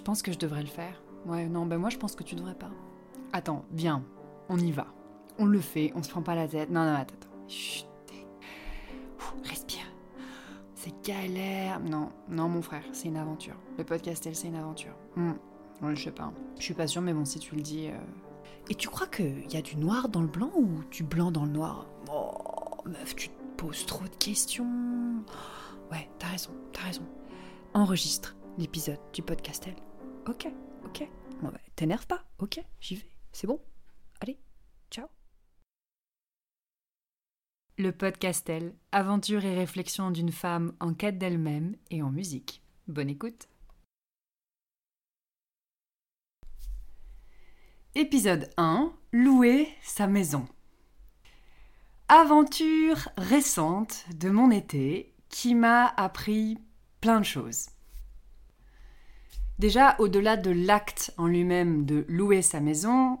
Tu penses que je devrais le faire Ouais, non, ben moi je pense que tu devrais pas. Attends, viens, on y va. On le fait, on se prend pas la tête. Non, non, attends, attends. Chut. Respire. C'est galère. Non, non, mon frère, c'est une aventure. Le podcast, elle, c'est une aventure. Hmm. Ouais, je sais pas. Je suis pas sûre, mais bon, si tu le dis. euh, Et tu crois qu'il y a du noir dans le blanc ou du blanc dans le noir? Oh, meuf, tu te poses trop de questions. Ouais, t'as raison, t'as raison. Enregistre l'épisode du podcastel. Ok, ok. Bah, t'énerve pas, ok, j'y vais. C'est bon. Allez, ciao. Le podcastel, aventure et réflexion d'une femme en quête d'elle-même et en musique. Bonne écoute. Épisode 1 Louer sa maison. Aventure récente de mon été qui m'a appris plein de choses. Déjà, au-delà de l'acte en lui-même de louer sa maison,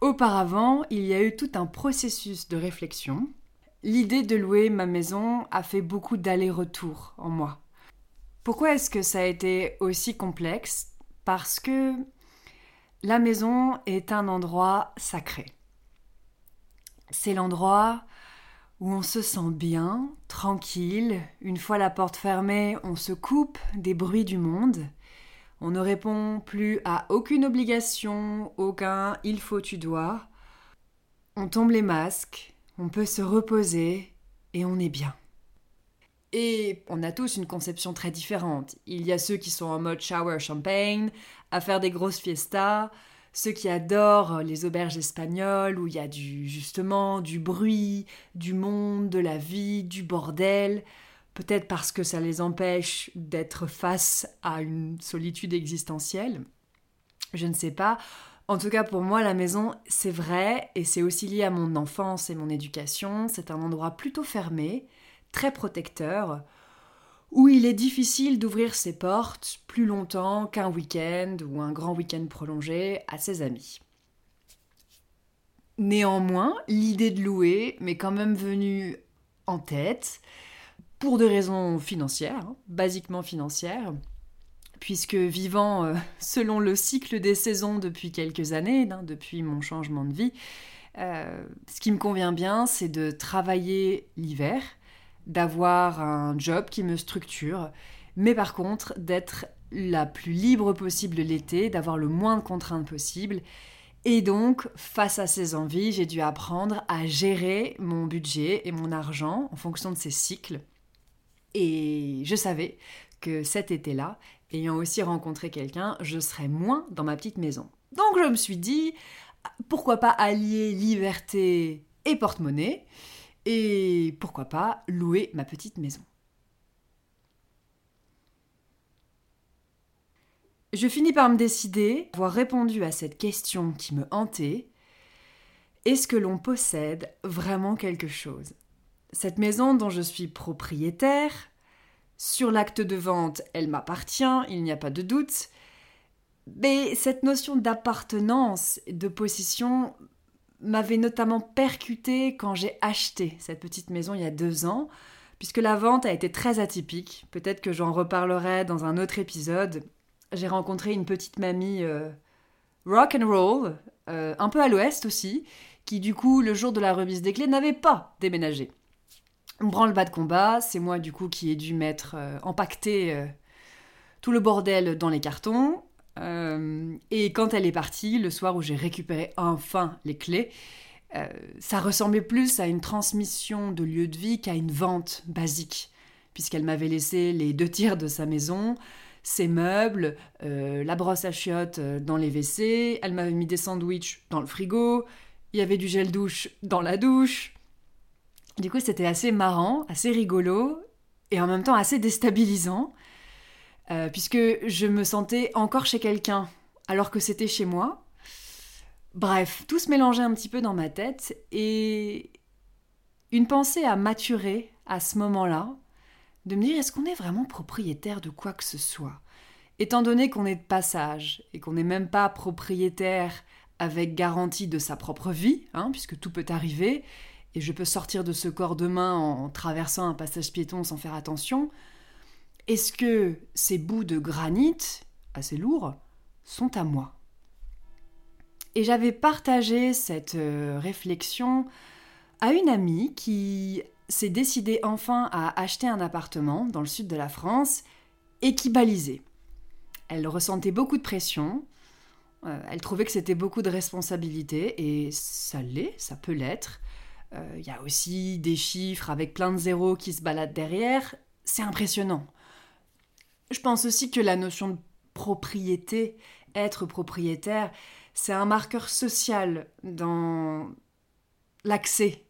auparavant, il y a eu tout un processus de réflexion L'idée de louer ma maison a fait beaucoup d'allers-retours en moi. Pourquoi est-ce que ça a été aussi complexe? Parce que la maison est un endroit sacré. C'est l'endroit où on se sent bien, tranquille. Une fois la porte fermée, on se coupe des bruits du monde. On ne répond plus à aucune obligation, aucun il faut, tu dois. On tombe les masques, on peut se reposer et on est bien. Et on a tous une conception très différente. Il y a ceux qui sont en mode shower champagne, à faire des grosses fiestas, ceux qui adorent les auberges espagnoles où il y a du justement du bruit, du monde, de la vie, du bordel, peut-être parce que ça les empêche d'être face à une solitude existentielle. Je ne sais pas. En tout cas, pour moi, la maison, c'est vrai, et c'est aussi lié à mon enfance et mon éducation. C'est un endroit plutôt fermé, très protecteur, où il est difficile d'ouvrir ses portes plus longtemps qu'un week-end ou un grand week-end prolongé à ses amis. Néanmoins, l'idée de louer m'est quand même venue en tête, pour des raisons financières, hein, basiquement financières puisque vivant euh, selon le cycle des saisons depuis quelques années, hein, depuis mon changement de vie, euh, ce qui me convient bien, c'est de travailler l'hiver, d'avoir un job qui me structure, mais par contre d'être la plus libre possible l'été, d'avoir le moins de contraintes possible. Et donc, face à ces envies, j'ai dû apprendre à gérer mon budget et mon argent en fonction de ces cycles. Et je savais que cet été-là, ayant aussi rencontré quelqu'un, je serais moins dans ma petite maison. Donc je me suis dit, pourquoi pas allier liberté et porte-monnaie, et pourquoi pas louer ma petite maison. Je finis par me décider, avoir répondu à cette question qui me hantait, est-ce que l'on possède vraiment quelque chose? Cette maison dont je suis propriétaire, sur l'acte de vente, elle m'appartient, il n'y a pas de doute. Mais cette notion d'appartenance, de possession, m'avait notamment percuté quand j'ai acheté cette petite maison il y a deux ans, puisque la vente a été très atypique. Peut-être que j'en reparlerai dans un autre épisode. J'ai rencontré une petite mamie euh, rock and roll, euh, un peu à l'ouest aussi, qui du coup, le jour de la remise des clés, n'avait pas déménagé branle-bas de combat, c'est moi du coup qui ai dû mettre, euh, empaqueter euh, tout le bordel dans les cartons. Euh, et quand elle est partie, le soir où j'ai récupéré enfin les clés, euh, ça ressemblait plus à une transmission de lieu de vie qu'à une vente basique, puisqu'elle m'avait laissé les deux tiers de sa maison, ses meubles, euh, la brosse à chiottes dans les WC, elle m'avait mis des sandwichs dans le frigo, il y avait du gel douche dans la douche. Du coup, c'était assez marrant, assez rigolo et en même temps assez déstabilisant, euh, puisque je me sentais encore chez quelqu'un alors que c'était chez moi. Bref, tout se mélangeait un petit peu dans ma tête et une pensée a maturé à ce moment-là de me dire est-ce qu'on est vraiment propriétaire de quoi que ce soit? Étant donné qu'on est de passage et qu'on n'est même pas propriétaire avec garantie de sa propre vie, hein, puisque tout peut arriver, et je peux sortir de ce corps demain en traversant un passage piéton sans faire attention, est-ce que ces bouts de granit, assez lourds, sont à moi? Et j'avais partagé cette euh, réflexion à une amie qui s'est décidée enfin à acheter un appartement dans le sud de la France et qui balisait. Elle ressentait beaucoup de pression, euh, elle trouvait que c'était beaucoup de responsabilité et ça l'est, ça peut l'être. Euh, il y a aussi des chiffres avec plein de zéros qui se baladent derrière, c'est impressionnant. Je pense aussi que la notion de propriété, être propriétaire, c'est un marqueur social dans l'accès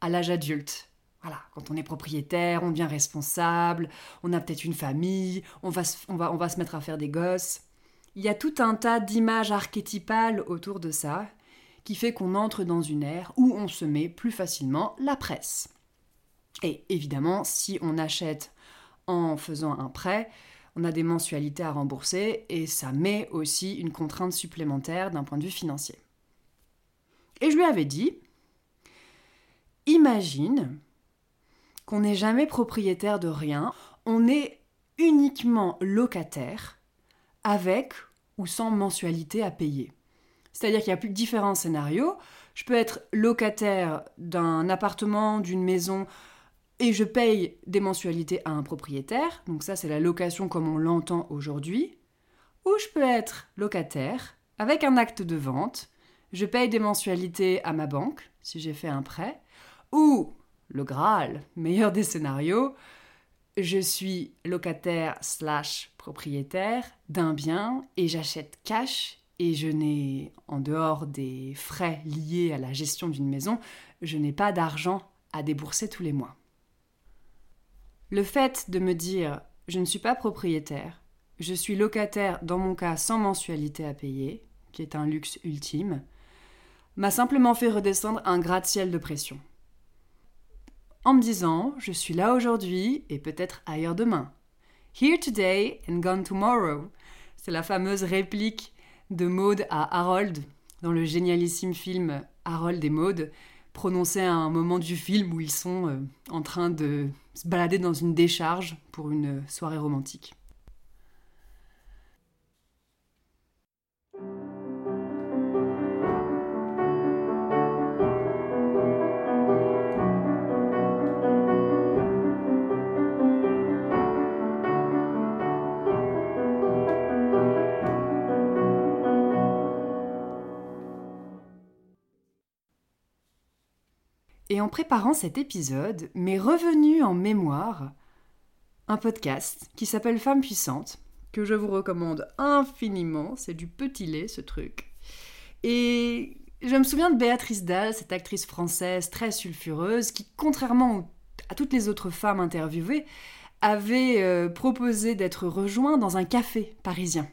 à l'âge adulte. Voilà, quand on est propriétaire, on devient responsable, on a peut-être une famille, on va, on, va, on va se mettre à faire des gosses. Il y a tout un tas d'images archétypales autour de ça qui fait qu'on entre dans une ère où on se met plus facilement la presse. Et évidemment, si on achète en faisant un prêt, on a des mensualités à rembourser et ça met aussi une contrainte supplémentaire d'un point de vue financier. Et je lui avais dit, imagine qu'on n'est jamais propriétaire de rien, on est uniquement locataire avec ou sans mensualité à payer. C'est-à-dire qu'il y a plus différents scénarios. Je peux être locataire d'un appartement, d'une maison, et je paye des mensualités à un propriétaire. Donc ça, c'est la location comme on l'entend aujourd'hui. Ou je peux être locataire avec un acte de vente. Je paye des mensualités à ma banque si j'ai fait un prêt. Ou, le Graal, meilleur des scénarios, je suis locataire slash propriétaire d'un bien et j'achète cash et je n'ai, en dehors des frais liés à la gestion d'une maison, je n'ai pas d'argent à débourser tous les mois. Le fait de me dire je ne suis pas propriétaire, je suis locataire dans mon cas sans mensualité à payer, qui est un luxe ultime, m'a simplement fait redescendre un gratte-ciel de pression. En me disant je suis là aujourd'hui et peut-être ailleurs demain. Here today and gone tomorrow. C'est la fameuse réplique de Maud à Harold dans le génialissime film Harold et Maud, prononcé à un moment du film où ils sont euh, en train de se balader dans une décharge pour une soirée romantique. En préparant cet épisode, m'est revenu en mémoire un podcast qui s'appelle Femmes puissantes, que je vous recommande infiniment. C'est du petit lait, ce truc. Et je me souviens de Béatrice Dalle, cette actrice française très sulfureuse, qui, contrairement à toutes les autres femmes interviewées, avait euh, proposé d'être rejointe dans un café parisien.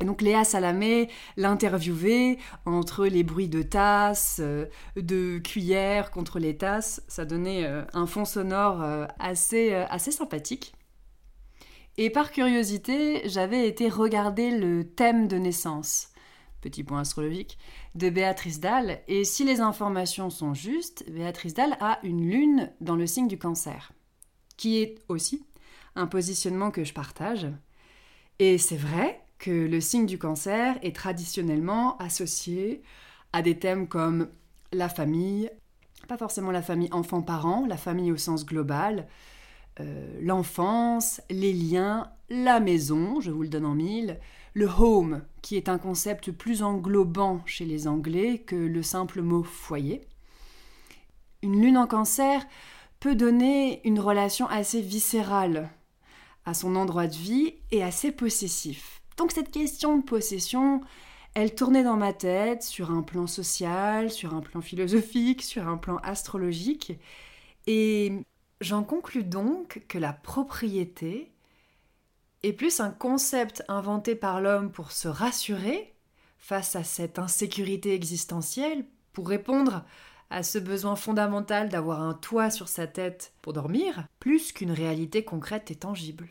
Et donc Léa Salamé l'interviewait entre les bruits de tasses, euh, de cuillères contre les tasses. Ça donnait euh, un fond sonore euh, assez, assez sympathique. Et par curiosité, j'avais été regarder le thème de naissance, petit point astrologique, de Béatrice Dalle. Et si les informations sont justes, Béatrice Dalle a une lune dans le signe du cancer, qui est aussi un positionnement que je partage. Et c'est vrai, que le signe du cancer est traditionnellement associé à des thèmes comme la famille, pas forcément la famille enfant-parent, la famille au sens global, euh, l'enfance, les liens, la maison, je vous le donne en mille, le home, qui est un concept plus englobant chez les Anglais que le simple mot foyer. Une lune en cancer peut donner une relation assez viscérale à son endroit de vie et assez possessif. Donc cette question de possession, elle tournait dans ma tête sur un plan social, sur un plan philosophique, sur un plan astrologique. Et j'en conclus donc que la propriété est plus un concept inventé par l'homme pour se rassurer face à cette insécurité existentielle, pour répondre à ce besoin fondamental d'avoir un toit sur sa tête pour dormir, plus qu'une réalité concrète et tangible.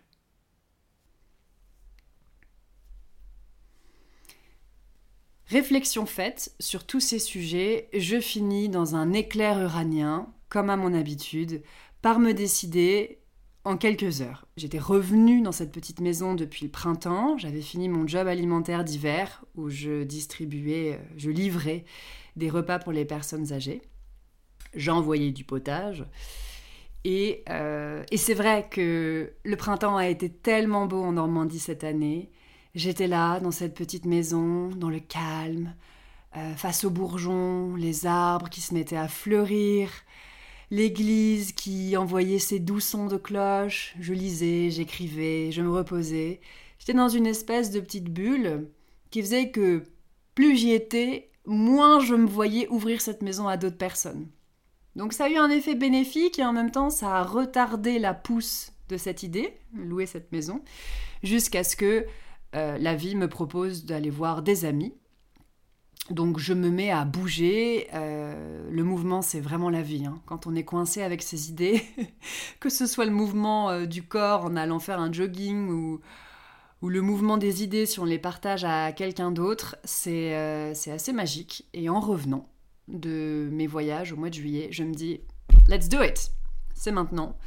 Réflexion faite sur tous ces sujets, je finis dans un éclair uranien, comme à mon habitude, par me décider, en quelques heures. J'étais revenue dans cette petite maison depuis le printemps, j'avais fini mon job alimentaire d'hiver où je distribuais, euh, je livrais des repas pour les personnes âgées. J'envoyais du potage. Et, euh, et c'est vrai que le printemps a été tellement beau en Normandie cette année. J'étais là, dans cette petite maison, dans le calme, euh, face aux bourgeons, les arbres qui se mettaient à fleurir, l'église qui envoyait ses doux sons de cloche. Je lisais, j'écrivais, je me reposais. J'étais dans une espèce de petite bulle qui faisait que plus j'y étais, moins je me voyais ouvrir cette maison à d'autres personnes. Donc ça a eu un effet bénéfique et en même temps ça a retardé la pousse de cette idée, louer cette maison, jusqu'à ce que euh, la vie me propose d'aller voir des amis. Donc je me mets à bouger. Euh, le mouvement, c'est vraiment la vie. Hein. Quand on est coincé avec ses idées, que ce soit le mouvement euh, du corps en allant faire un jogging ou, ou, le mouvement des idées si on les partage à quelqu'un d'autre, c'est assez magique. Et en revenant de mes voyages au mois de juillet, je me dis, let's do it. C'est maintenant.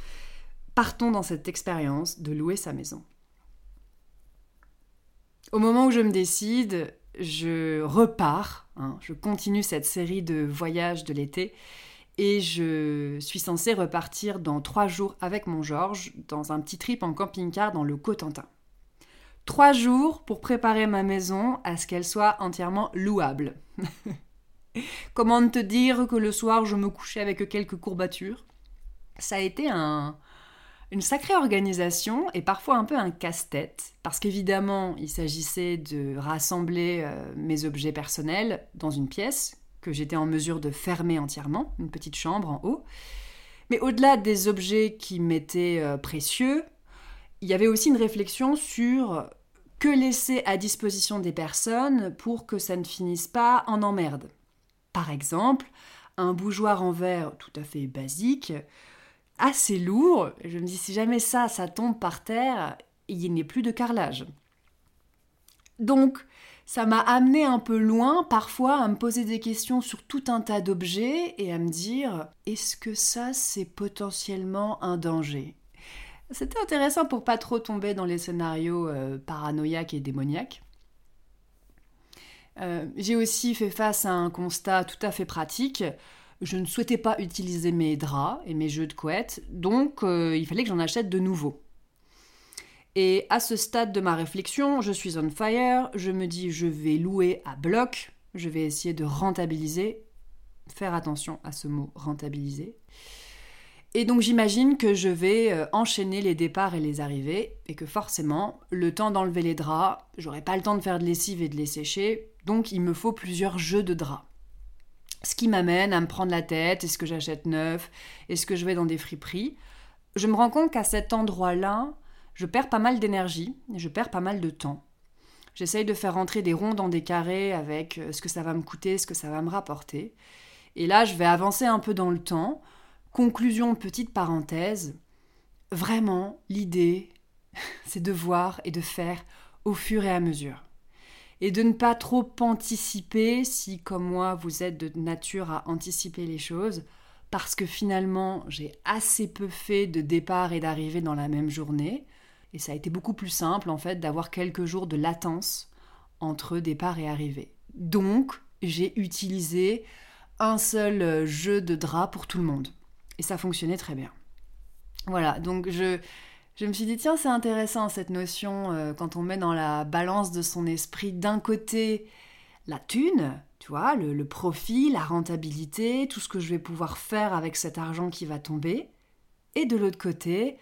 Partons dans cette expérience de louer sa maison. Au moment où je me décide, je repars, hein, je continue cette série de voyages de l'été et je suis censée repartir dans trois jours avec mon Georges dans un petit trip en camping-car dans le Cotentin. Trois jours pour préparer ma maison à ce qu'elle soit entièrement louable. Comment te dire que le soir je me couchais avec quelques courbatures? Ça a été un, une sacrée organisation et parfois un peu un casse-tête, parce qu'évidemment, il s'agissait de rassembler euh, mes objets personnels dans une pièce que j'étais en mesure de fermer entièrement, une petite chambre en haut. Mais au-delà des objets qui m'étaient euh, précieux, il y avait aussi une réflexion sur que laisser à disposition des personnes pour que ça ne finisse pas en emmerde. Par exemple, un bougeoir en verre tout à fait basique assez lourd. Je me dis, si jamais ça, ça tombe par terre, il n'y a plus de carrelage. Donc, ça m'a amené un peu loin, parfois, à me poser des questions sur tout un tas d'objets et à me dire, est-ce que ça, c'est potentiellement un danger? C'était intéressant pour pas trop tomber dans les scénarios euh, paranoïaques et démoniaques. Euh, j'ai aussi fait face à un constat tout à fait pratique je ne souhaitais pas utiliser mes draps et mes jeux de couette, donc euh, il fallait que j'en achète de nouveaux. Et à ce stade de ma réflexion, je suis on fire, je me dis je vais louer à bloc, je vais essayer de rentabiliser, faire attention à ce mot rentabiliser. Et donc j'imagine que je vais euh, enchaîner les départs et les arrivées, et que forcément, le temps d'enlever les draps, j'aurai pas le temps de faire de lessive et de les sécher, donc il me faut plusieurs jeux de draps. Ce qui m'amène à me prendre la tête, est-ce que j'achète neuf, est-ce que je vais dans des friperies? Je me rends compte qu'à cet endroit-là, je perds pas mal d'énergie, je perds pas mal de temps. J'essaye de faire rentrer des ronds dans des carrés avec euh, ce que ça va me coûter, ce que ça va me rapporter. Et là, je vais avancer un peu dans le temps. Conclusion, petite parenthèse. Vraiment, l'idée, c'est de voir et de faire au fur et à mesure et de ne pas trop anticiper si, comme moi, vous êtes de nature à anticiper les choses, parce que finalement, j'ai assez peu fait de départ et d'arrivée dans la même journée, et ça a été beaucoup plus simple, en fait, d'avoir quelques jours de latence entre départ et arrivée. Donc, j'ai utilisé un seul jeu de drap pour tout le monde, et ça fonctionnait très bien. Voilà, donc je je me suis dit, tiens, c'est intéressant cette notion euh, quand on met dans la balance de son esprit d'un côté la thune, tu vois, le, le, profit, la rentabilité, tout ce que je vais pouvoir faire avec cet argent qui va tomber, et de l'autre côté,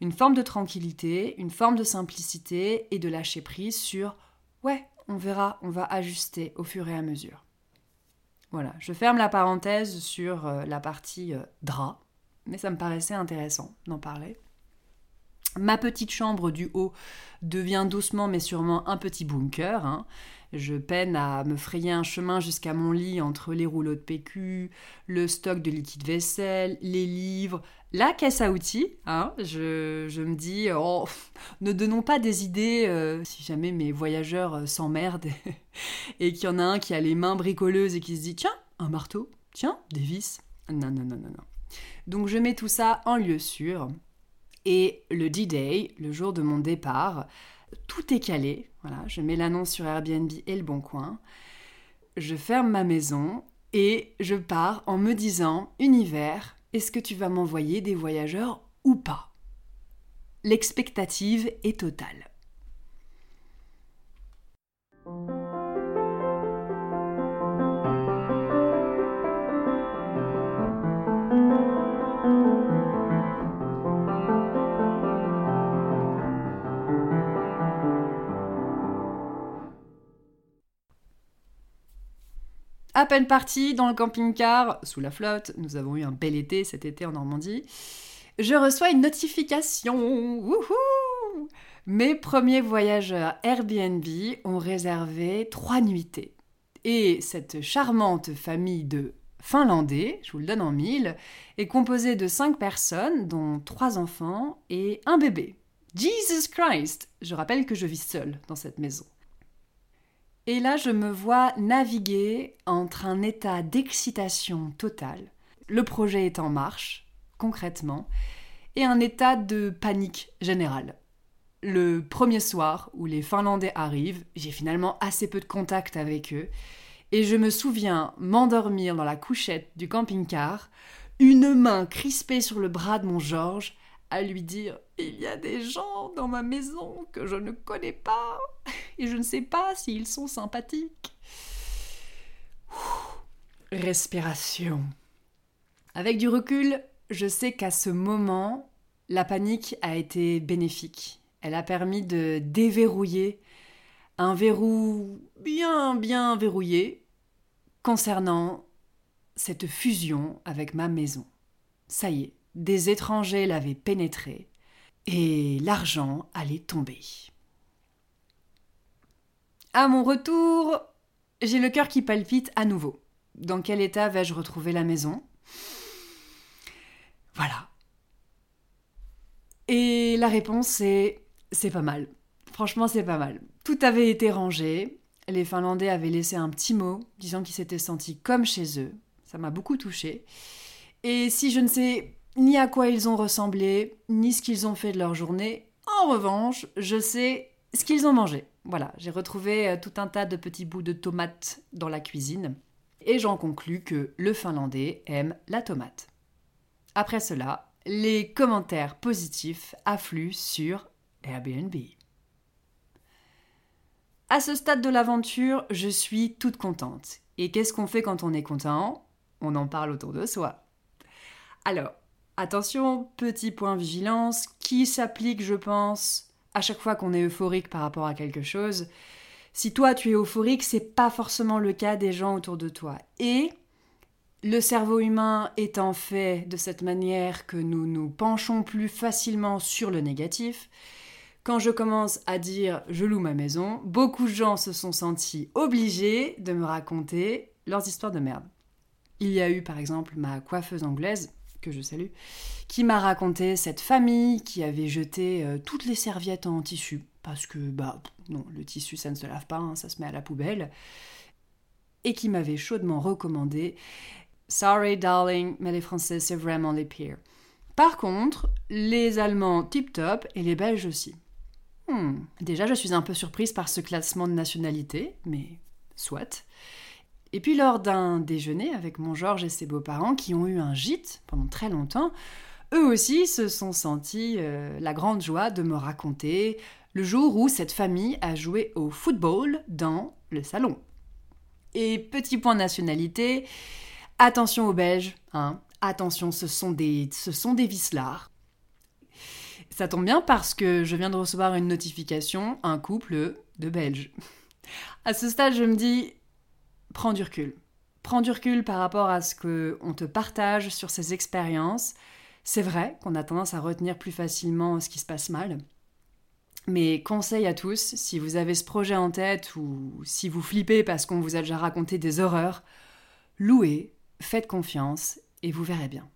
une forme de tranquillité, une forme de simplicité et de lâcher prise sur, ouais, on verra, on va ajuster au fur et à mesure. Voilà, je ferme la parenthèse sur euh, la partie euh, drap, mais ça me paraissait intéressant d'en parler. Ma petite chambre du haut devient doucement mais sûrement un petit bunker. Hein. Je peine à me frayer un chemin jusqu'à mon lit entre les rouleaux de PQ, le stock de liquide vaisselle, les livres, la caisse à outils. Hein. Je, me dis, oh, ne donnons pas des idées euh, si jamais mes voyageurs euh, s'emmerdent et qu'il y en a un qui a les mains bricoleuses et qui se dit, tiens, un marteau, tiens, des vis. Non, non, non, non, non. Donc je mets tout ça en lieu sûr Et le D-Day, le jour de mon départ, tout est calé. Je mets l'annonce sur Airbnb et le Bon Coin. Je ferme ma maison et je pars en me disant Univers, est-ce que tu vas m'envoyer des voyageurs ou pas? L'expectative est totale. À peine parti dans le camping-car, sous la flotte, nous avons eu un bel été cet été en Normandie, je reçois une notification. Wouhou Mes premiers voyageurs Airbnb ont réservé trois nuitées. Et cette charmante famille de Finlandais, je vous le donne en mille, est composée de cinq personnes, dont trois enfants et un bébé. Jesus Christ Je rappelle que je vis seule dans cette maison. Et là, je me vois naviguer entre un état d'excitation totale, le projet est en marche, concrètement, et un état de panique générale. Le premier soir où les Finlandais arrivent, j'ai finalement assez peu de contact avec eux, et je me souviens m'endormir dans la couchette du camping-car, une main crispée sur le bras de mon Georges, à lui dire Il y a des gens dans ma maison que je ne connais pas et je ne sais pas s'ils sont sympathiques. Respiration. Avec du recul, je sais qu'à ce moment, la panique a été bénéfique. Elle a permis de déverrouiller un verrou bien bien verrouillé concernant cette fusion avec ma maison. Ça y est, des étrangers l'avaient pénétré et l'argent allait tomber. À mon retour, j'ai le cœur qui palpite à nouveau. Dans quel état vais-je retrouver la maison? Voilà. Et la réponse est c'est pas mal. Franchement, c'est pas mal. Tout avait été rangé. Les Finlandais avaient laissé un petit mot disant qu'ils s'étaient sentis comme chez eux. Ça m'a beaucoup touchée. Et si je ne sais ni à quoi ils ont ressemblé, ni ce qu'ils ont fait de leur journée. En revanche, je sais ce qu'ils ont mangé. Voilà, j'ai retrouvé euh, tout un tas de petits bouts de tomates dans la cuisine. Et j'en conclus que le Finlandais aime la tomate. Après cela, les commentaires positifs affluent sur Airbnb. À ce stade de l'aventure, je suis toute contente. Et qu'est-ce qu'on fait quand on est content? On en parle autour de soi. Alors, Attention, petit point vigilance, qui s'applique, je pense, à chaque fois qu'on est euphorique par rapport à quelque chose. Si toi tu es euphorique, c'est pas forcément le cas des gens autour de toi. Et le cerveau humain étant fait de cette manière que nous nous penchons plus facilement sur le négatif, quand je commence à dire je loue ma maison, beaucoup de gens se sont sentis obligés de me raconter leurs histoires de merde. Il y a eu par exemple ma coiffeuse anglaise que je salue, qui m'a raconté cette famille qui avait jeté euh, toutes les serviettes en tissu, parce que, bah, non, le tissu, ça ne se lave pas, hein, ça se met à la poubelle, et qui m'avait chaudement recommandé Sorry, darling, mais les Français, c'est vraiment les pires. Par contre, les Allemands tip-top et les Belges aussi. Hmm, déjà, je suis un peu surprise par ce classement de nationalité, mais soit. Et puis lors d'un déjeuner avec mon Georges et ses beaux-parents qui ont eu un gîte pendant très longtemps, eux aussi se sont sentis euh, la grande joie de me raconter le jour où cette famille a joué au football dans le salon. Et petit point nationalité, attention aux Belges, hein, attention, ce sont des, ce sont des. Ça tombe bien parce que je viens de recevoir une notification, un couple de Belges. À ce stade, je me dis, prends du recul. Prends du recul par rapport à ce qu'on te partage sur ces expériences. C'est vrai qu'on a tendance à retenir plus facilement ce qui se passe mal. Mais conseil à tous, si vous avez ce projet en tête ou si vous flippez parce qu'on vous a déjà raconté des horreurs, louez, faites confiance et vous verrez bien.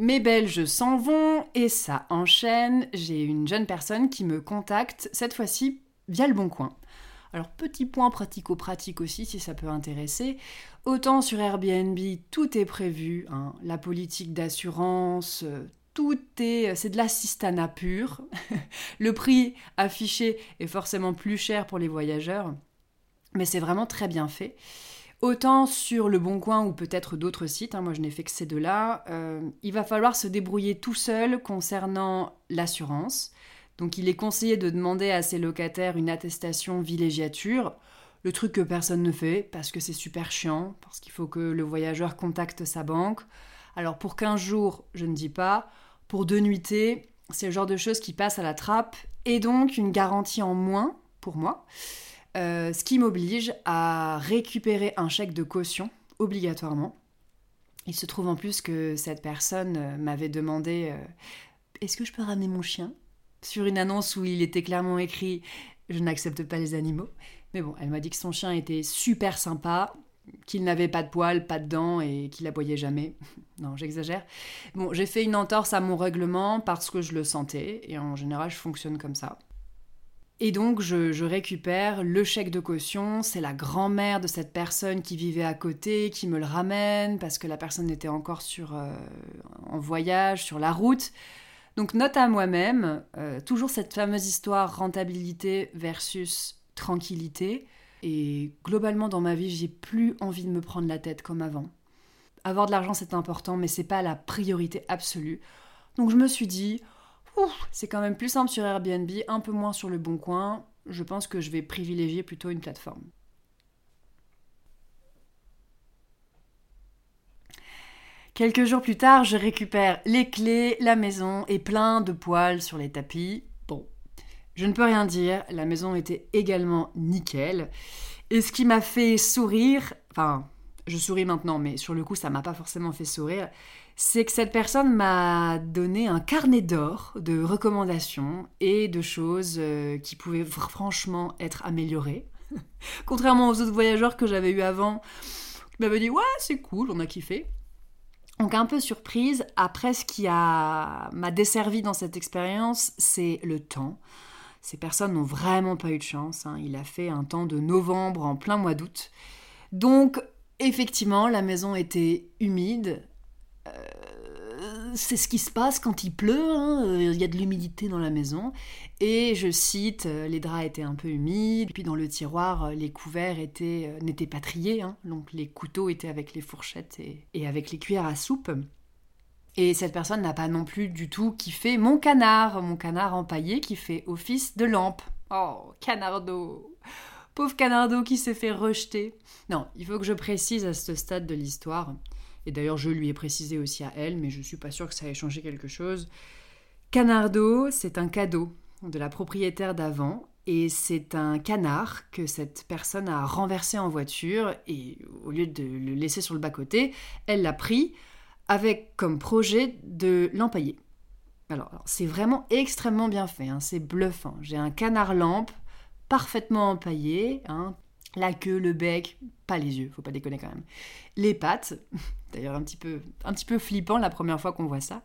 Mes Belges s'en vont et ça enchaîne. J'ai une jeune personne qui me contacte, cette fois-ci via le Bon Coin. Alors petit point pratico-pratique aussi si ça peut intéresser. Autant sur Airbnb, tout est prévu, hein. la politique d'assurance, euh, tout est, c'est de l'assistanat pur. le prix affiché est forcément plus cher pour les voyageurs, mais c'est vraiment très bien fait. Autant sur le Bon Coin ou peut-être d'autres sites, hein, moi je n'ai fait que ces deux-là, euh, il va falloir se débrouiller tout seul concernant l'assurance. Donc il est conseillé de demander à ses locataires une attestation villégiature, le truc que personne ne fait parce que c'est super chiant, parce qu'il faut que le voyageur contacte sa banque. Alors pour 15 jours, je ne dis pas, pour deux nuitées, c'est le genre de choses qui passent à la trappe et donc une garantie en moins pour moi. Euh, ce qui m'oblige à récupérer un chèque de caution obligatoirement. Il se trouve en plus que cette personne euh, m'avait demandé euh, Est-ce que je peux ramener mon chien? Sur une annonce où il était clairement écrit Je n'accepte pas les animaux. Mais bon, elle m'a dit que son chien était super sympa, qu'il n'avait pas de poils, pas de dents et qu'il aboyait jamais. non, j'exagère. Bon, j'ai fait une entorse à mon règlement parce que je le sentais et en général, je fonctionne comme ça. Et donc, je, récupère le chèque de caution. C'est la grand-mère de cette personne qui vivait à côté qui me le ramène parce que la personne était encore sur, euh, en voyage, sur la route. Donc, note à moi-même, euh, toujours cette fameuse histoire rentabilité versus tranquillité. Et globalement, dans ma vie, j'ai plus envie de me prendre la tête comme avant. Avoir de l'argent, c'est important, mais c'est pas la priorité absolue. Donc, je me suis dit, c'est quand même plus simple sur Airbnb, un peu moins sur le bon coin. Je pense que je vais privilégier plutôt une plateforme. Quelques jours plus tard, je récupère les clés, la maison et plein de poils sur les tapis. Bon, je ne peux rien dire, la maison était également nickel. Et ce qui m'a fait sourire, enfin, je souris maintenant, mais sur le coup, ça m'a pas forcément fait sourire, c'est que cette personne m'a donné un carnet d'or de recommandations et de choses euh, qui pouvaient franchement être améliorées. Contrairement aux autres voyageurs que j'avais eu avant, qui m'avaient dit ouais c'est cool, on a kiffé. Donc un peu surprise, après ce qui m'a desservi dans cette expérience, c'est le temps. Ces personnes n'ont vraiment pas eu de chance. Hein. Il a fait un temps de novembre en plein mois d'août. Donc effectivement, la maison était humide, euh, c'est ce qui se passe quand il pleut, hein. euh, il y a de l'humidité dans la maison. Et je cite, euh, les draps étaient un peu humides, puis dans le tiroir, les couverts étaient, n'étaient pas triés, hein. donc les couteaux étaient avec les fourchettes et, avec les cuillères à soupe. Et cette personne n'a pas non plus du tout kiffé mon canard, mon canard empaillé qui fait office de lampe. Oh, canardo Pauvre canardo qui s'est fait rejeter. Non, il faut que je précise à ce stade de l'histoire et d'ailleurs je lui ai précisé aussi à elle, mais je suis pas sûre que ça ait changé quelque chose. Canardo, c'est un cadeau de la propriétaire d'avant, et c'est un canard que cette personne a renversé en voiture, et au lieu de le laisser sur le bas-côté, elle l'a pris avec comme projet de l'empailler. Alors, c'est vraiment extrêmement bien fait, hein, c'est bluffant. J'ai un canard lampe parfaitement empaillé, hein, la queue, le bec, pas les yeux, faut pas déconner quand même. Les pattes, d'ailleurs un petit peu, un petit peu flippant la première fois qu'on voit ça.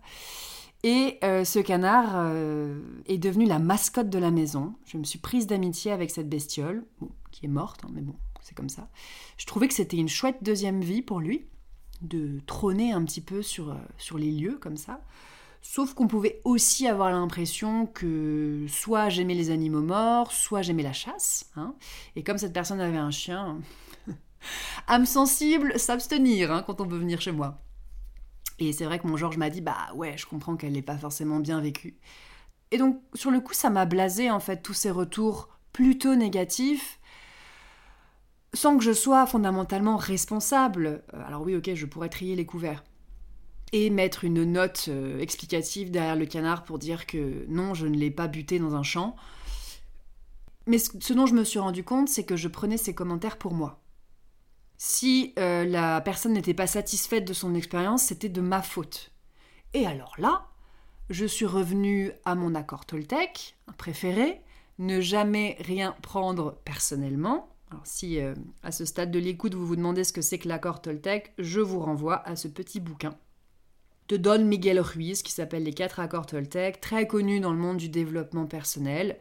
Et euh, ce canard euh, est devenu la mascotte de la maison. Je me suis prise d'amitié avec cette bestiole, qui est morte, hein, mais bon, c'est comme ça. Je trouvais que c'était une chouette deuxième vie pour lui, de trôner un petit peu sur, euh, sur les lieux comme ça. Sauf qu'on pouvait aussi avoir l'impression que soit j'aimais les animaux morts, soit j'aimais la chasse. Hein. Et comme cette personne avait un chien, âme sensible, s'abstenir hein, quand on veut venir chez moi. Et c'est vrai que mon Georges m'a dit bah ouais, je comprends qu'elle n'est pas forcément bien vécue. Et donc sur le coup, ça m'a blasé en fait tous ces retours plutôt négatifs sans que je sois fondamentalement responsable. Euh, alors oui, ok, je pourrais trier les couverts et mettre une note euh, explicative derrière le canard pour dire que non, je ne l'ai pas buté dans un champ. Mais ce dont je me suis rendu compte, c'est que je prenais ces commentaires pour moi. Si euh, la personne n'était pas satisfaite de son expérience, c'était de ma faute. Et alors là, je suis revenue à mon accord Toltec, préféré, ne jamais rien prendre personnellement. Alors si euh, à ce stade de l'écoute vous vous demandez ce que c'est que l'accord Toltec, je vous renvoie à ce petit bouquin de Don Miguel Ruiz qui s'appelle Les quatre accords Toltec, très connu dans le monde du développement personnel.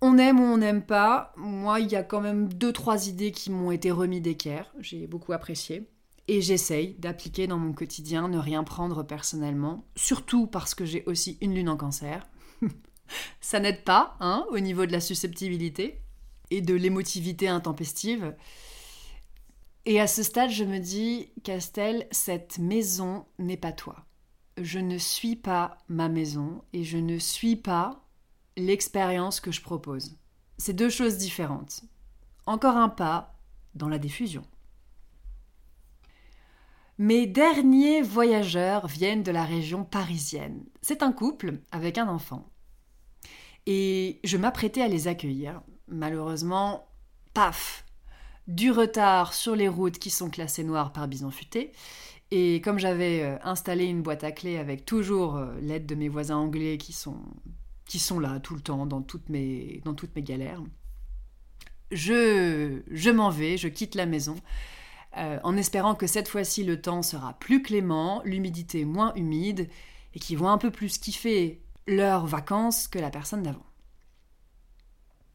On aime ou on n'aime pas. Moi, il y a quand même deux, trois idées qui m'ont été remis d'équerre. J'ai beaucoup apprécié. Et j'essaye d'appliquer dans mon quotidien, ne rien prendre personnellement. Surtout parce que j'ai aussi une lune en cancer. Ça n'aide pas, hein, au niveau de la susceptibilité et de l'émotivité intempestive. Et à ce stade, je me dis, Castel, cette maison n'est pas toi. Je ne suis pas ma maison et je ne suis pas l'expérience que je propose. C'est deux choses différentes. Encore un pas dans la diffusion. Mes derniers voyageurs viennent de la région parisienne. C'est un couple avec un enfant. Et je m'apprêtais à les accueillir. Malheureusement, paf Du retard sur les routes qui sont classées noires par bison futé. Et comme j'avais euh, installé une boîte à clés avec toujours euh, l'aide de mes voisins anglais qui sont qui sont là tout le temps dans toutes mes, dans toutes mes galères. Je, je m'en vais, je quitte la maison, euh, en espérant que cette fois-ci le temps sera plus clément, l'humidité moins humide, et qu'ils vont un peu plus kiffer leurs vacances que la personne d'avant.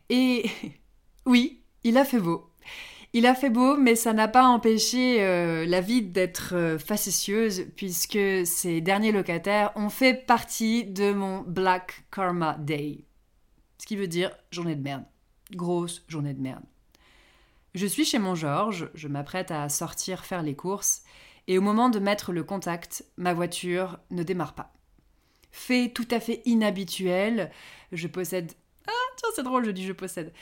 Et oui, il a fait beau. Il a fait beau, mais ça n'a pas empêché euh, la vie d'être euh, facétieuse, puisque ces derniers locataires ont fait partie de mon Black Karma Day. Ce qui veut dire journée de merde. Grosse journée de merde. Je suis chez mon Georges, je m'apprête à sortir faire les courses, et au moment de mettre le contact, ma voiture ne démarre pas. Fait tout à fait inhabituel, je possède. Ah, tiens, c'est drôle, je dis je possède.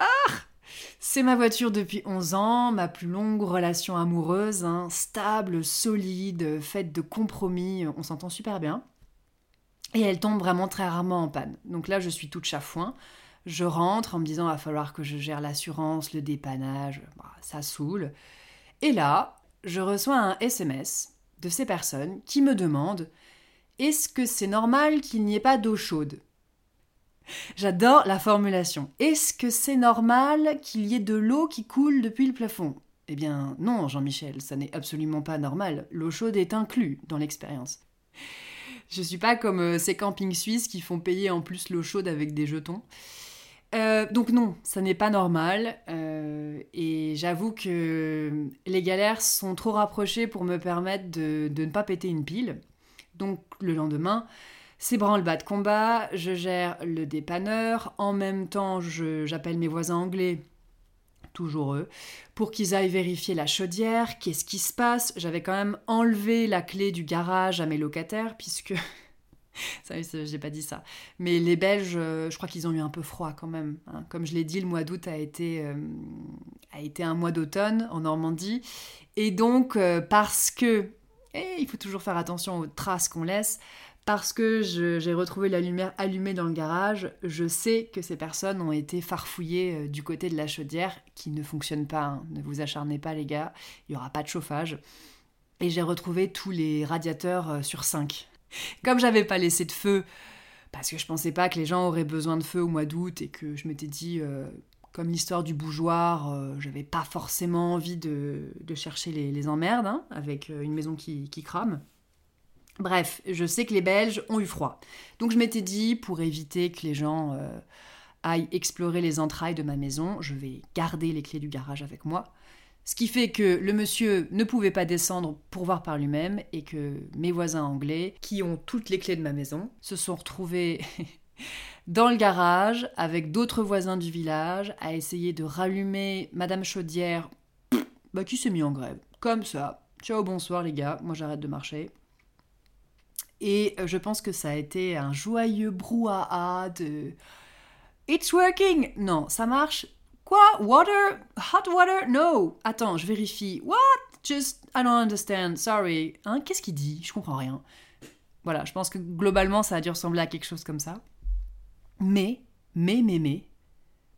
Ah c'est ma voiture depuis 11 ans, ma plus longue relation amoureuse, hein, stable, solide, faite de compromis, on s'entend super bien. Et elle tombe vraiment très rarement en panne. Donc là, je suis toute chafouin. Je rentre en me disant, va falloir que je gère l'assurance, le dépannage, bah, ça saoule. Et là, je reçois un SMS de ces personnes qui me demandent, est-ce que c'est normal qu'il n'y ait pas d'eau chaude? J'adore la formulation. Est-ce que c'est normal qu'il y ait de l'eau qui coule depuis le plafond? Eh bien non, Jean-Michel, ça n'est absolument pas normal. L'eau chaude est inclue dans l'expérience. Je suis pas comme euh, ces campings suisses qui font payer en plus l'eau chaude avec des jetons. Euh, donc non, ça n'est pas normal. Euh, et j'avoue que les galères sont trop rapprochées pour me permettre de, de ne pas péter une pile. Donc le lendemain, c'est branle-bas de combat, je gère le dépanneur, en même temps j'appelle mes voisins anglais, toujours eux, pour qu'ils aillent vérifier la chaudière, qu'est-ce qui se passe. J'avais quand même enlevé la clé du garage à mes locataires, puisque... ça, j'ai pas dit ça. Mais les Belges, je crois qu'ils ont eu un peu froid quand même. Hein. Comme je l'ai dit, le mois d'août a été, euh, un mois d'automne en Normandie. Et donc, euh, parce que... Il faut toujours faire attention aux traces qu'on laisse parce que j'ai retrouvé la lumière allumée dans le garage, je sais que ces personnes ont été farfouillées euh, du côté de la chaudière qui ne fonctionne pas. Hein. Ne vous acharnez pas les gars, il n'y aura pas de chauffage. Et j'ai retrouvé tous les radiateurs euh, sur 5. Comme j'avais pas laissé de feu, parce que je pensais pas que les gens auraient besoin de feu au mois d'août et que je m'étais dit, euh, comme l'histoire du bougeoir, j'avais pas forcément envie de, chercher les, emmerdes hein, avec une maison qui crame. Bref, je sais que les Belges ont eu froid. Donc je m'étais dit, pour éviter que les gens euh, aillent explorer les entrailles de ma maison, je vais garder les clés du garage avec moi. Ce qui fait que le monsieur ne pouvait pas descendre pour voir par lui-même et que mes voisins anglais, qui ont toutes les clés de ma maison, se sont retrouvés dans le garage avec d'autres voisins du village à essayer de rallumer Madame Chaudière, bah, qui s'est mis en grève. Comme ça. Ciao, bonsoir les gars, moi j'arrête de marcher. Et euh, je pense que ça a été un joyeux brouhaha de It's working Non, ça marche. Quoi? Water? Hot water? No Attends, je vérifie. What? Just I don't understand. Sorry. Hein Qu'est-ce qu'il dit? Je comprends rien. Voilà, je pense que globalement ça a dû ressembler à quelque chose comme ça. Mais, mais, mais, mais,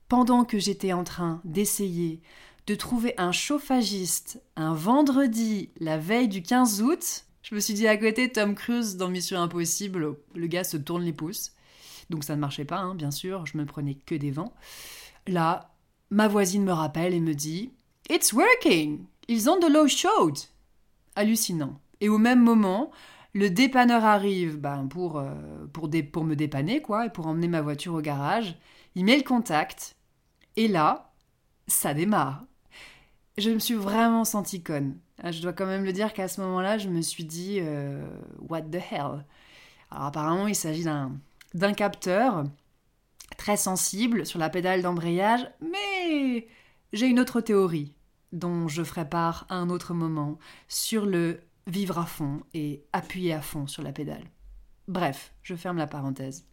pendant que j'étais en train d'essayer de trouver un chauffagiste un vendredi, la veille du 15 août, je me suis dit à côté, Tom Cruise dans Mission Impossible, le gars se tourne les pouces. Donc ça ne marchait pas, hein, bien sûr, je me prenais que des vents. Là, ma voisine me rappelle et me dit It's working Ils ont de l'eau chaude Hallucinant. Et au même moment, Le dépanneur arrive ben, pour, euh, pour, pour me dépanner, quoi, et pour emmener ma voiture au garage. Il met le contact, et là, ça démarre. Je me suis vraiment sentie conne. Ah, je dois quand même le dire qu'à ce moment-là, je me suis dit euh, What the hell? Alors apparemment, il s'agit d'un capteur très sensible sur la pédale d'embrayage, mais j'ai une autre théorie dont je ferai part à un autre moment sur le vivre à fond et appuyer à fond sur la pédale. Bref, je ferme la parenthèse.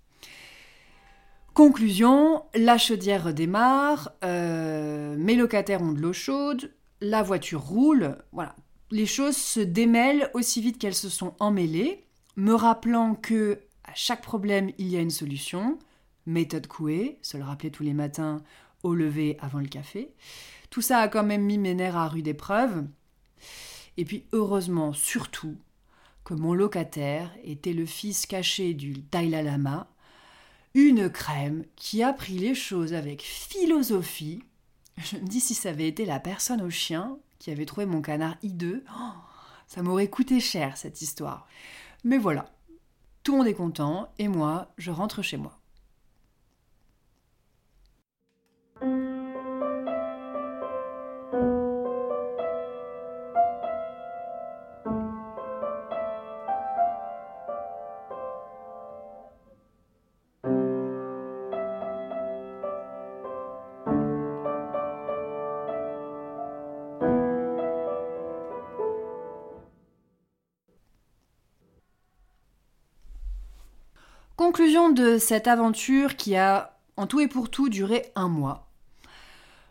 Conclusion, la chaudière redémarre, euh, mes locataires ont de l'eau chaude, la voiture roule, voilà. Les choses se démêlent aussi vite qu'elles se sont emmêlées, me rappelant que à chaque problème il y a une solution. Méthode Coué, se le rappeler tous les matins au lever avant le café. Tout ça a quand même mis mes nerfs à rude épreuve. Et puis heureusement, surtout, que mon locataire était le fils caché du Dalai Lama, une crème qui a pris les choses avec philosophie. Je me dis si ça avait été la personne au chien qui avait trouvé mon canard hideux, oh, ça m'aurait coûté cher cette histoire. Mais voilà, tout le monde est content et moi, je rentre chez moi. Cette aventure qui a en tout et pour tout duré un mois.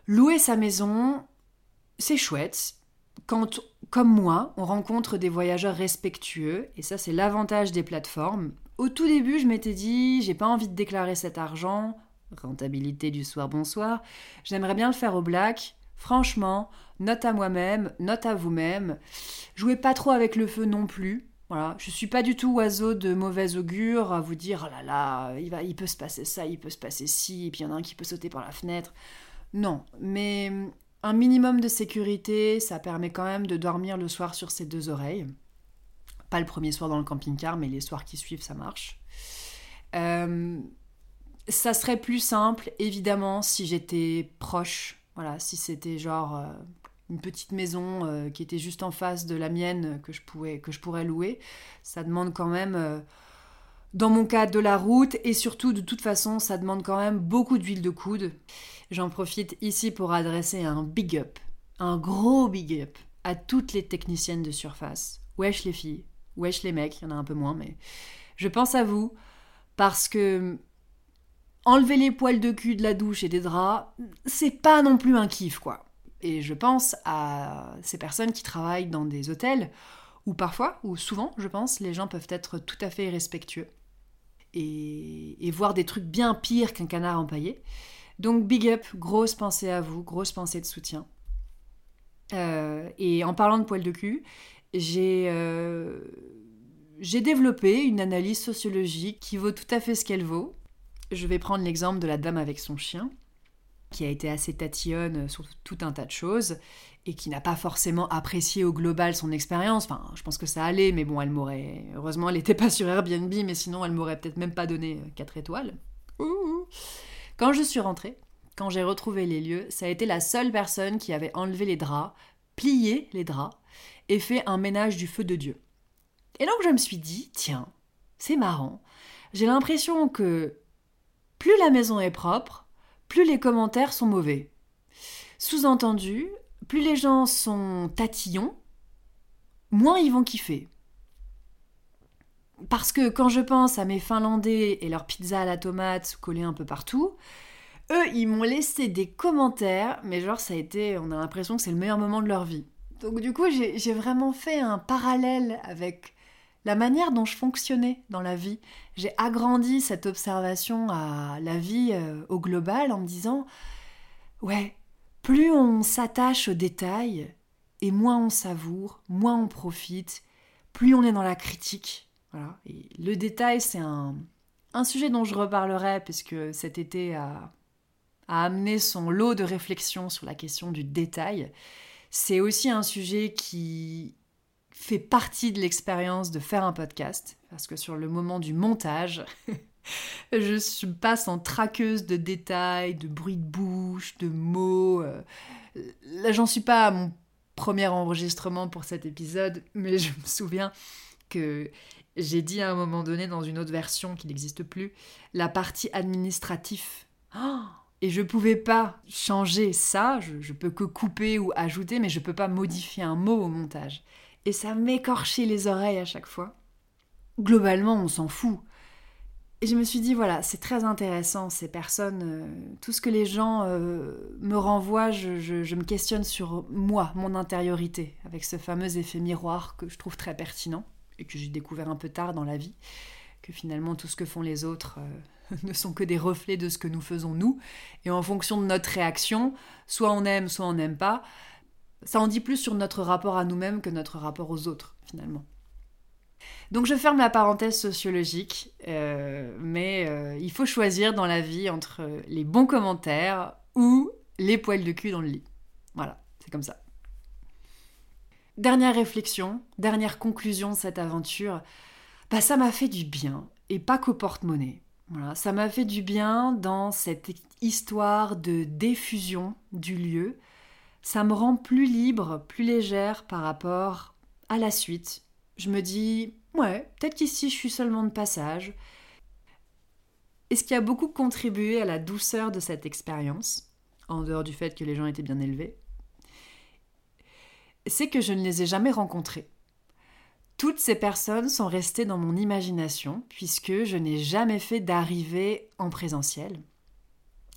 Louer sa maison, c'est chouette. Quand, comme moi, on rencontre des voyageurs respectueux, et ça c'est l'avantage des plateformes. Au tout début, je m'étais dit, j'ai pas envie de déclarer cet argent, rentabilité du soir bonsoir, j'aimerais bien le faire au black. Franchement, note à moi-même, note à vous-même. Jouez pas trop avec le feu non plus. Voilà, je suis pas du tout oiseau de mauvais augure à vous dire oh là là, il va, il peut se passer ça, il peut se passer ci, et puis il y en a un qui peut sauter par la fenêtre. Non, mais un minimum de sécurité, ça permet quand même de dormir le soir sur ses deux oreilles. Pas le premier soir dans le camping-car, mais les soirs qui suivent, ça marche. Euh, ça serait plus simple, évidemment, si j'étais proche. Voilà, si c'était genre euh, une petite maison euh, qui était juste en face de la mienne que je, pouvais, que je pourrais louer. Ça demande quand même, euh, dans mon cas, de la route et surtout, de toute façon, ça demande quand même beaucoup d'huile de coude. J'en profite ici pour adresser un big up, un gros big up à toutes les techniciennes de surface. Wesh les filles, wesh les mecs, il y en a un peu moins, mais je pense à vous parce que enlever les poils de cul de la douche et des draps, c'est pas non plus un kiff, quoi. Et je pense à ces personnes qui travaillent dans des hôtels où parfois, ou souvent, je pense, les gens peuvent être tout à fait irrespectueux et, voir des trucs bien pires qu'un canard empaillé. Donc big up, grosse pensée à vous, grosse pensée de soutien. Euh, et en parlant de poils de cul, j'ai euh, j'ai développé une analyse sociologique qui vaut tout à fait ce qu'elle vaut. Je vais prendre l'exemple de la dame avec son chien qui a été assez tatillonne sur tout un tas de choses et qui n'a pas forcément apprécié au global son expérience. Enfin, je pense que ça allait, mais bon, elle m'aurait. Heureusement, elle n'était pas sur Airbnb, mais sinon, elle m'aurait peut-être même pas donné 4 étoiles. Quand je suis rentrée, quand j'ai retrouvé les lieux, ça a été la seule personne qui avait enlevé les draps, plié les draps et fait un ménage du feu de Dieu. Et donc, je me suis dit, tiens, c'est marrant. J'ai l'impression que plus la maison est propre, plus les commentaires sont mauvais. Sous-entendu, plus les gens sont tatillons, moins ils vont kiffer. Parce que quand je pense à mes Finlandais et leurs pizzas à la tomate collées un peu partout, eux, ils m'ont laissé des commentaires, mais genre ça a été, on a l'impression que c'est le meilleur moment de leur vie. Donc du coup, j'ai vraiment fait un parallèle avec la manière dont je fonctionnais dans la vie. J'ai agrandi cette observation à la vie euh, au global en me disant ouais, plus on s'attache aux détails et moins on savoure, moins on profite, plus on est dans la critique. Voilà. Le détail, c'est un, sujet dont je reparlerai puisque cet été a amené son lot de réflexions sur la question du détail. C'est aussi un sujet qui fait partie de l'expérience de faire un podcast, parce que sur le moment du montage, je passe en traqueuse de détails, de bruits de bouche, de mots. Euh, là, j'en suis pas à mon premier enregistrement pour cet épisode, mais je me souviens que j'ai dit à un moment donné dans une autre version qui n'existe plus, la partie administrative. Oh et je pouvais pas changer ça, je, je, peux que couper ou ajouter, mais je peux pas modifier un mot au montage. Et ça m'écorchait les oreilles à chaque fois. Globalement, on s'en fout. Et je me suis dit, voilà, c'est très intéressant, ces personnes, euh, tout ce que les gens euh, me renvoient, je, me questionne sur moi, mon intériorité, avec ce fameux effet miroir que je trouve très pertinent et que j'ai découvert un peu tard dans la vie, que finalement tout ce que font les autres euh, ne sont que des reflets de ce que nous faisons nous, et en fonction de notre réaction, soit on aime, soit on n'aime pas, ça en dit plus sur notre rapport à nous-mêmes que notre rapport aux autres, finalement. Donc je ferme la parenthèse sociologique, euh, mais euh, il faut choisir dans la vie entre les bons commentaires ou les poils de cul dans le lit. Voilà, c'est comme ça. Dernière réflexion, dernière conclusion de cette aventure, bah ça m'a fait du bien, et pas qu'au porte-monnaie. Ça m'a fait du bien dans cette histoire de diffusion du lieu. Ça me rend plus libre, plus légère par rapport à la suite. Je me dis, Ouais, peut-être qu'ici je suis seulement de passage. Et ce qui a beaucoup contribué à la douceur de cette expérience, en dehors du fait que les gens étaient bien élevés, c'est que je ne les ai jamais rencontrés. Toutes ces personnes sont restées dans mon imagination, puisque je n'ai jamais fait d'arrivée en présentiel.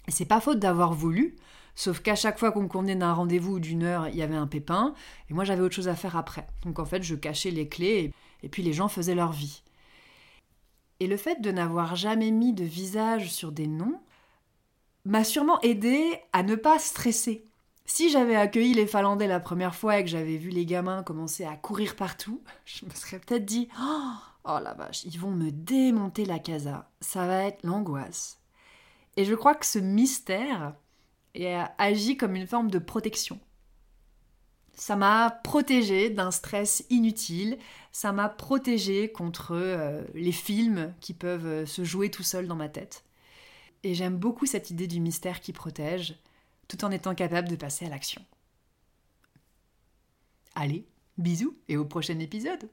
C'est pas faute d'avoir voulu, sauf qu'à chaque fois qu'on me convenait d'un rendez-vous ou d'une heure, il y avait un pépin, et moi j'avais autre chose à faire après. Donc en fait, je cachais les clés et puis les gens faisaient leur vie. Et le fait de n'avoir jamais mis de visage sur des noms m'a sûrement aidé à ne pas stresser. Si j'avais accueilli les Finlandais la première fois et que j'avais vu les gamins commencer à courir partout, je me serais peut-être dit oh, oh la vache, ils vont me démonter la casa. Ça va être l'angoisse. Et je crois que ce mystère agit comme une forme de protection. Ça m'a protégé d'un stress inutile, ça m'a protégé contre euh, les films qui peuvent euh, se jouer tout seuls dans ma tête. Et j'aime beaucoup cette idée du mystère qui protège, tout en étant capable de passer à l'action. Allez, bisous et au prochain épisode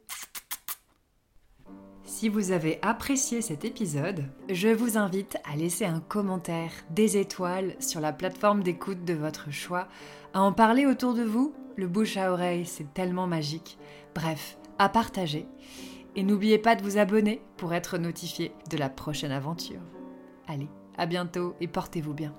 si vous avez apprécié cet épisode, je vous invite à laisser un commentaire, des étoiles sur la plateforme d'écoute de votre choix, à en parler autour de vous. Le bouche à oreille, c'est tellement magique. Bref, à partager. Et n'oubliez pas de vous abonner pour être notifié de la prochaine aventure. Allez, à bientôt et portez-vous bien.